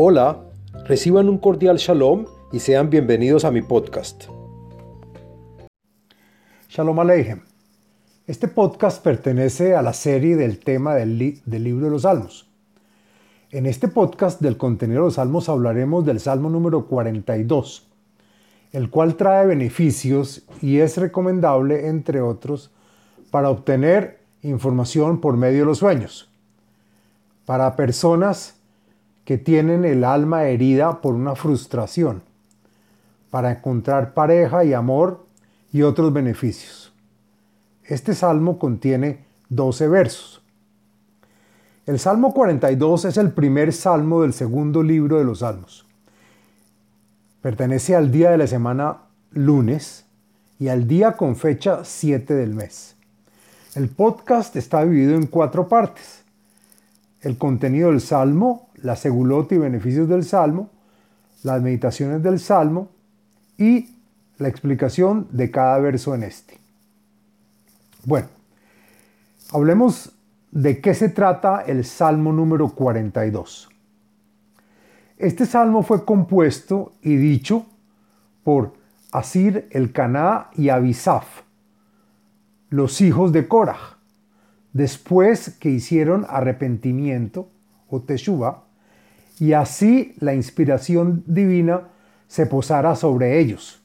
Hola, reciban un cordial shalom y sean bienvenidos a mi podcast. Shalom Aleichem. Este podcast pertenece a la serie del tema del, del, libro de los Salmos. En este podcast del contenido de los Salmos hablaremos del Salmo número 42, el cual trae beneficios y es recomendable, entre otros, para obtener información por medio de los sueños, para personas que tienen el alma herida por una frustración, para encontrar pareja y amor y otros beneficios. Este salmo contiene 12 versos. El Salmo 42 es el primer salmo del segundo libro de los salmos. Pertenece al día de la semana lunes y al día con fecha 7 del mes. El podcast está dividido en cuatro partes el contenido del Salmo, la segulota y beneficios del Salmo, las meditaciones del Salmo y la explicación de cada verso en este. Bueno, hablemos de qué se trata el Salmo número 42. Este salmo fue compuesto y dicho por Asir el Caná y Abisaf, los hijos de Korah después que hicieron arrepentimiento o teshuva, y así la inspiración divina se posara sobre ellos.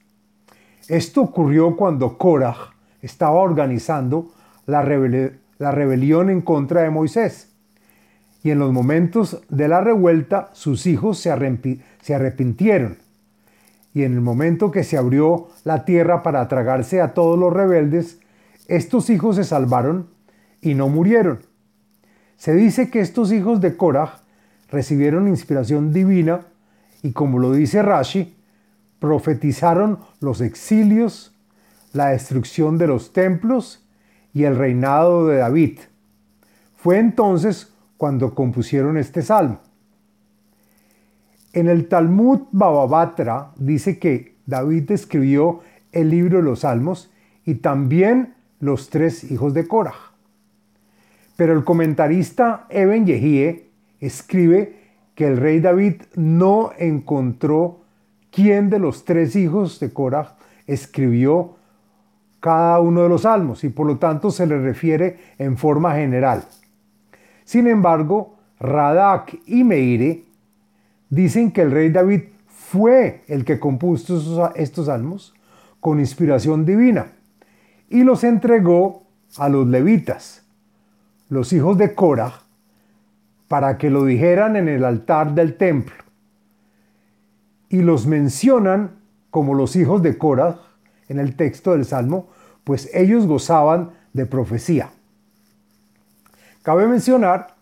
Esto ocurrió cuando Korah estaba organizando la, la rebelión en contra de Moisés. Y en los momentos de la revuelta, sus hijos se, se arrepintieron. Y en el momento que se abrió la tierra para tragarse a todos los rebeldes, estos hijos se salvaron y no murieron. Se dice que estos hijos de Korah recibieron inspiración divina y como lo dice Rashi, profetizaron los exilios, la destrucción de los templos y el reinado de David. Fue entonces cuando compusieron este salmo. En el Talmud Bababatra dice que David escribió el libro de los salmos y también los tres hijos de Korah. Pero el comentarista Eben Yehie escribe que el rey David no encontró quién de los tres hijos de Korah escribió cada uno de los salmos y por lo tanto se le refiere en forma general. Sin embargo, Radak y Meire dicen que el rey David fue el que compuso estos salmos con inspiración divina y los entregó a los levitas los hijos de Cora para que lo dijeran en el altar del templo. Y los mencionan como los hijos de Cora en el texto del Salmo, pues ellos gozaban de profecía. Cabe mencionar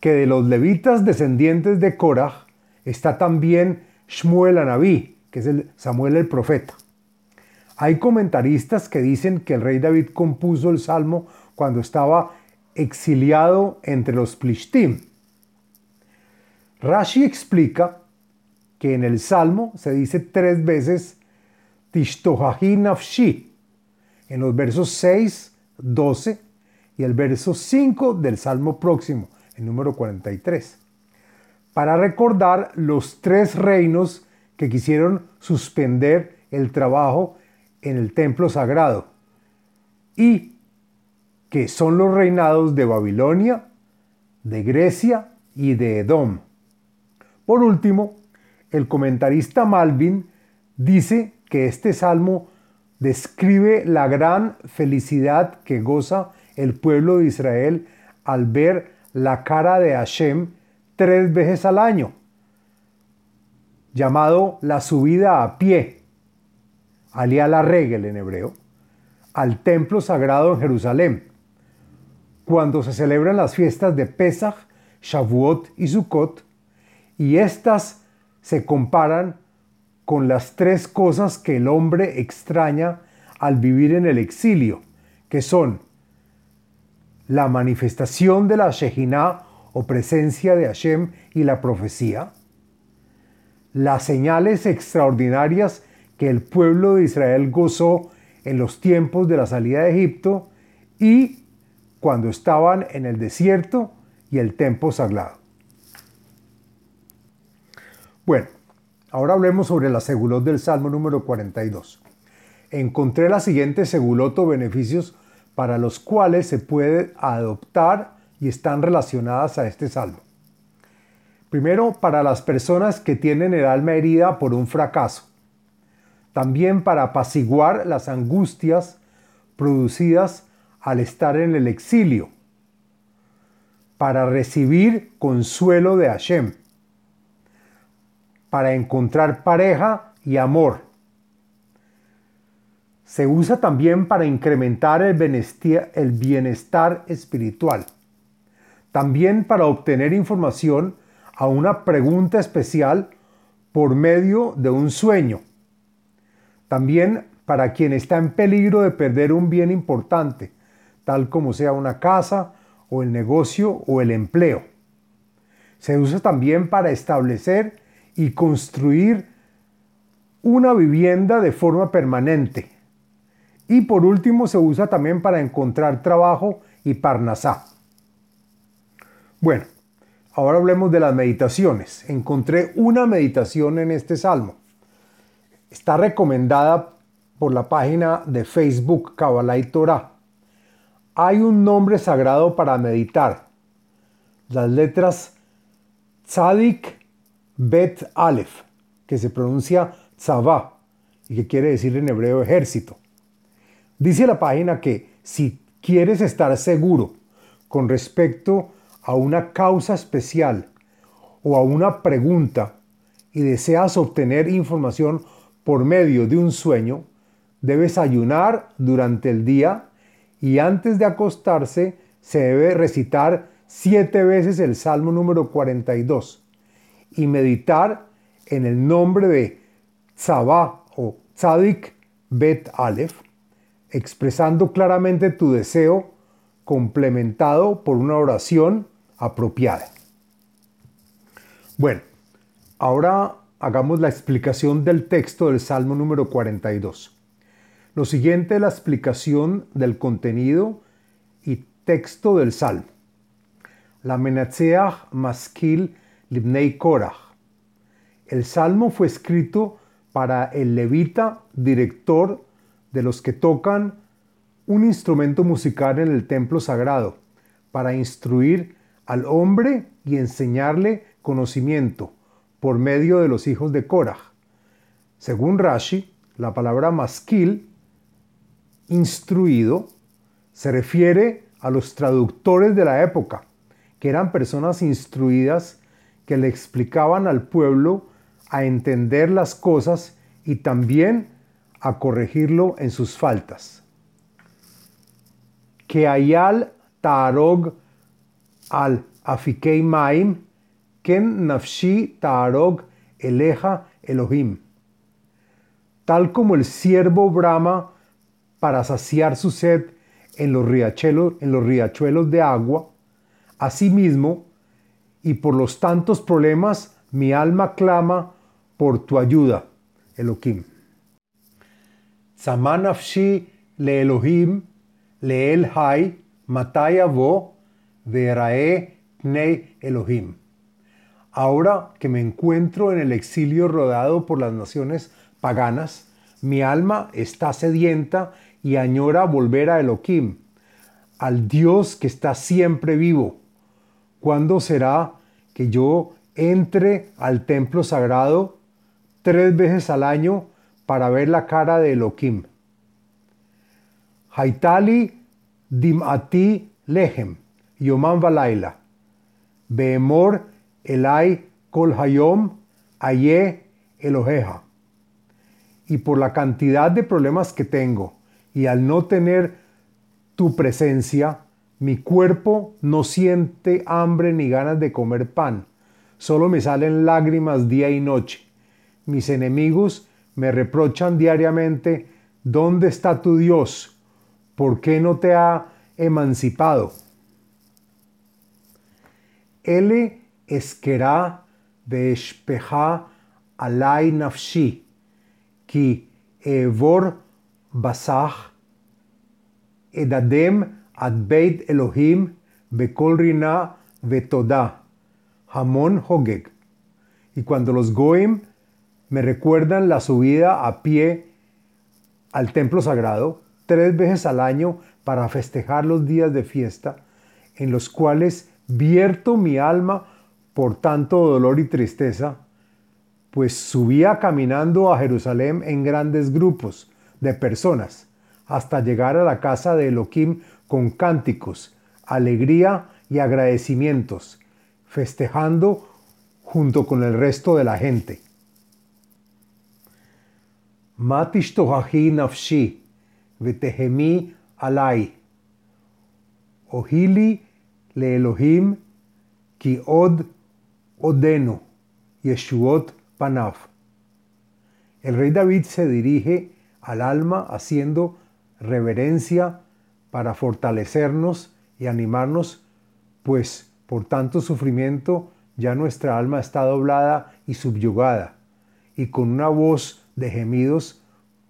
que de los levitas descendientes de Cora está también Shmuel Anabí, que es el Samuel el profeta. Hay comentaristas que dicen que el rey David compuso el salmo cuando estaba exiliado entre los Plishtim. Rashi explica que en el Salmo se dice tres veces Tishtohahi Nafshi, en los versos 6, 12 y el verso 5 del Salmo próximo, el número 43, para recordar los tres reinos que quisieron suspender el trabajo en el templo sagrado y que son los reinados de Babilonia, de Grecia y de Edom. Por último, el comentarista Malvin dice que este salmo describe la gran felicidad que goza el pueblo de Israel al ver la cara de Hashem tres veces al año, llamado la subida a pie, alia la regel en hebreo, al templo sagrado en Jerusalén cuando se celebran las fiestas de Pesach, Shavuot y Sukkot, y estas se comparan con las tres cosas que el hombre extraña al vivir en el exilio, que son la manifestación de la Shejinah o presencia de Hashem y la profecía, las señales extraordinarias que el pueblo de Israel gozó en los tiempos de la salida de Egipto y cuando estaban en el desierto y el templo sagrado. Bueno, ahora hablemos sobre la segulot del Salmo número 42. Encontré la siguiente segulot o beneficios para los cuales se puede adoptar y están relacionadas a este salmo. Primero, para las personas que tienen el alma herida por un fracaso. También para apaciguar las angustias producidas al estar en el exilio. Para recibir consuelo de Hashem. Para encontrar pareja y amor. Se usa también para incrementar el bienestar, espiritual. También para obtener información a una pregunta especial por medio de un sueño. También para quien está en peligro de perder un bien importante, tal como sea una casa o el negocio o el empleo. Se usa también para establecer y construir una vivienda de forma permanente. Y por último se usa también para encontrar trabajo y parnasá. Bueno, Ahora hablemos de las meditaciones. Encontré una meditación en este salmo. Está recomendada por la página de Facebook Kabbalah y Torah. Hay un nombre sagrado para meditar. Las letras Tzadik Bet Aleph, que se pronuncia Tzavá y que quiere decir en hebreo ejército. Dice la página que si quieres estar seguro con respecto a una causa especial o a una pregunta y deseas obtener información por medio de un sueño, debes ayunar durante el día y antes de acostarse se debe recitar siete veces el Salmo número 42 y meditar en el nombre de Tzavá o Tzadik Bet Aleph, expresando claramente tu deseo complementado por una oración apropiada. Bueno, ahora hagamos la explicación del texto del Salmo número 42. Lo siguiente es la explicación del contenido y texto del Salmo. La Menatzeach Maskil Libnei Korach. El Salmo fue escrito para el levita, director de los que tocan un instrumento musical en el templo sagrado, para instruir al hombre y enseñarle conocimiento por medio de los hijos de Korah. Según Rashi, la palabra maskil, instruido, se refiere a los traductores de la época, que eran personas instruidas que le explicaban al pueblo a entender las cosas y también a corregirlo en sus faltas. Que Ayal Tarog al afikei maim, ken nafshi taarog eleja Elohim. Tal como el siervo brama para saciar su sed en los, riachuelos, de agua, asimismo, y por los tantos problemas, mi alma clama por tu ayuda, Elohim. Samanafshi le Elohim, le el hay, mataya vo, Verae Pnei Elohim. Ahora que me encuentro en el exilio rodeado por las naciones paganas, mi alma está sedienta y añora volver a Elohim, al Dios que está siempre vivo. ¿Cuándo será que yo entre al templo sagrado tres veces al año para ver la cara de Elohim? Haitali dimati lehem. Yomam Valaila, Beemor Elai Kol Hayom Aye Eloheja. Y por la cantidad de problemas que tengo y al no tener tu presencia, mi cuerpo no siente hambre ni ganas de comer pan. Solo me salen lágrimas día y noche. Mis enemigos me reprochan diariamente, ¿dónde está tu Dios? ¿Por qué no te ha emancipado? Ele esquerá be'eshpecha alai nafshi, ki evor basach edadem ad beit Elohim bekol rina hamon hogeg. Y cuando los Goim me recuerdan la subida a pie al templo sagrado tres veces al año para festejar los días de fiesta, en los cuales vierto mi alma por tanto dolor y tristeza, pues subía caminando a Jerusalén en grandes grupos de personas, hasta llegar a la casa de Elohim con cánticos, alegría y agradecimientos, festejando junto con el resto de la gente. Nafshi, vetehemi alai. Ohili le Elohim ki od odeno, yeshuot panav. El rey David se dirige al alma haciendo reverencia para fortalecernos y animarnos, pues por tanto sufrimiento ya nuestra alma está doblada y subyugada, y con una voz de gemidos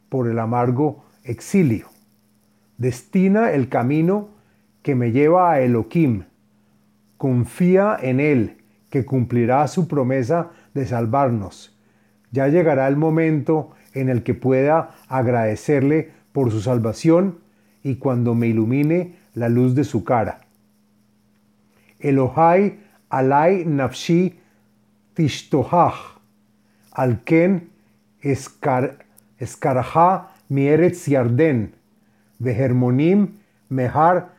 por el amargo exilio. Destina el camino que me lleva a Elohim. Confía en Él, que cumplirá su promesa de salvarnos. Ya llegará el momento en el que pueda agradecerle por su salvación y cuando me ilumine la luz de su cara. Elohai alai nafshi tishtohach, alken escaraja mieretz yarden, vehermonim mehar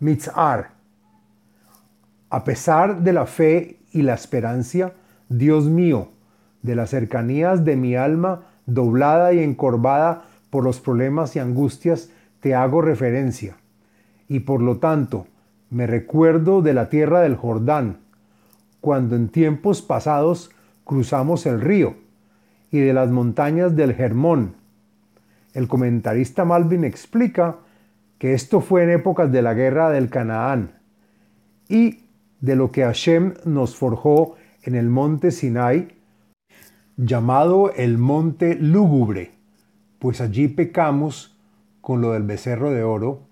mitzar. A pesar de la fe y la esperanza, Dios mío, de las cercanías de mi alma doblada y encorvada por los problemas y angustias, te hago referencia. Y por lo tanto, me recuerdo de la tierra del Jordán, cuando en tiempos pasados cruzamos el río, y de las montañas del Germón. El comentarista Malvin explica que esto fue en épocas de la guerra del Canaán y de lo que Hashem nos forjó en el monte Sinai, llamado el monte lúgubre, pues allí pecamos con lo del becerro de oro,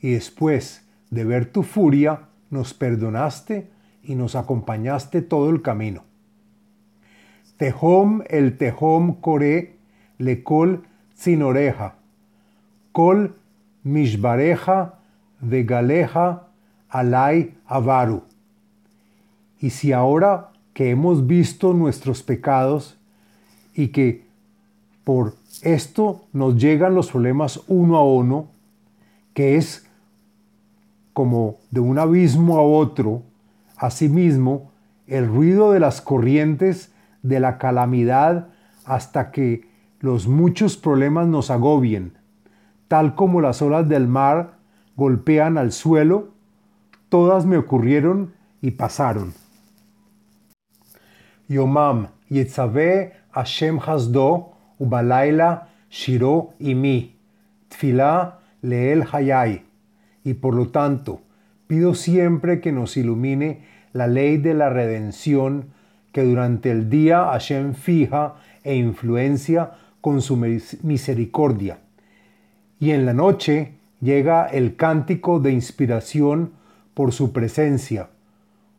y después de ver tu furia, nos perdonaste y nos acompañaste todo el camino. Tehom el Tehom Coré le col sin oreja, col mishbareja de galeja alay avaru. Y si ahora que hemos visto nuestros pecados y que por esto nos llegan los problemas uno a uno, que es como de un abismo a otro, Asimismo, el ruido de las corrientes de la calamidad hasta que los muchos problemas nos agobien, tal como las olas del mar golpean al suelo, todas me ocurrieron y pasaron. Yomam Yetzave Hashem Hasdo Ubalaila Shiro mi Tfila Leel Hayai. Y por lo tanto, pido siempre que nos ilumine la ley de la redención que durante el día Hashem fija e influencia con su misericordia. Y en la noche llega el cántico de inspiración por su presencia,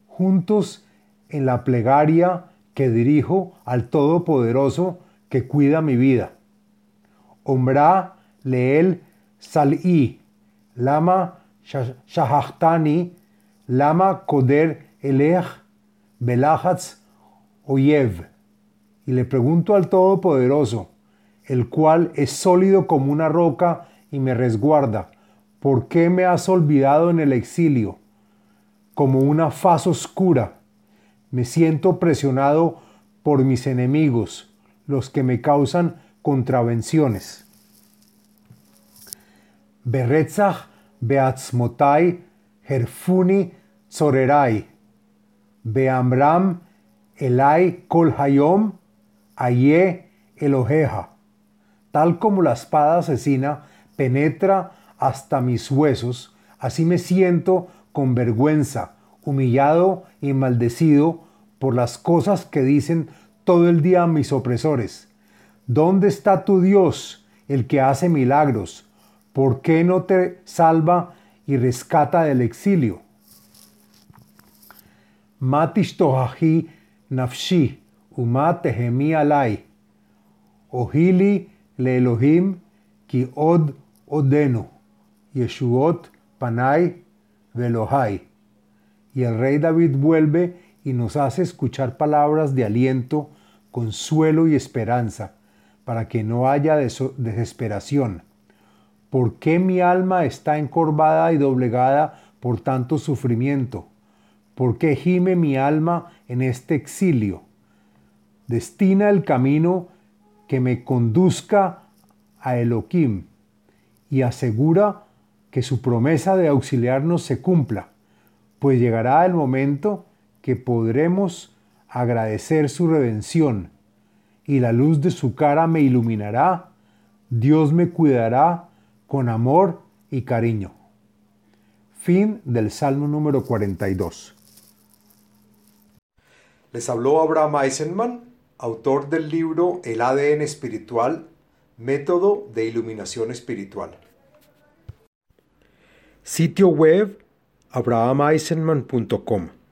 juntos en la plegaria que dirijo al Todopoderoso que cuida mi vida. Ombra leel sal'i, lama shahachtani, lama koder Elech Belachatz Oyev. Y le pregunto al Todopoderoso, el cual es sólido como una roca y me resguarda, ¿por qué me has olvidado en el exilio? Como una faz oscura, me siento presionado por mis enemigos, los que me causan contravenciones. Beretzach Beatzmotai Herfuni Zorerai. Beamram Elai Kol Hayom Aye Eloheja. Tal como la espada asesina penetra hasta mis huesos, así me siento con vergüenza, humillado y maldecido por las cosas que dicen todo el día mis opresores. ¿Dónde está tu Dios, el que hace milagros? ¿Por qué no te salva y rescata del exilio? Matish nafshi Uma tehemi alai. Ohili le Elohim ki od odenu. Yeshuot panai velohai. Y el rey David vuelve y nos hace escuchar palabras de aliento, consuelo y esperanza, para que no haya desesperación. ¿Por qué mi alma está encorvada y doblegada por tanto sufrimiento? ¿Por qué gime mi alma en este exilio? Destina el camino que me conduzca a Elohim y asegura que su promesa de auxiliarnos se cumpla, pues llegará el momento que podremos agradecer su redención y la luz de su cara me iluminará, Dios me cuidará con amor y cariño. Fin del Salmo número 42. Les habló Abraham Eisenman, autor del libro El ADN espiritual, método de iluminación espiritual. Sitio web abrahameisenman.com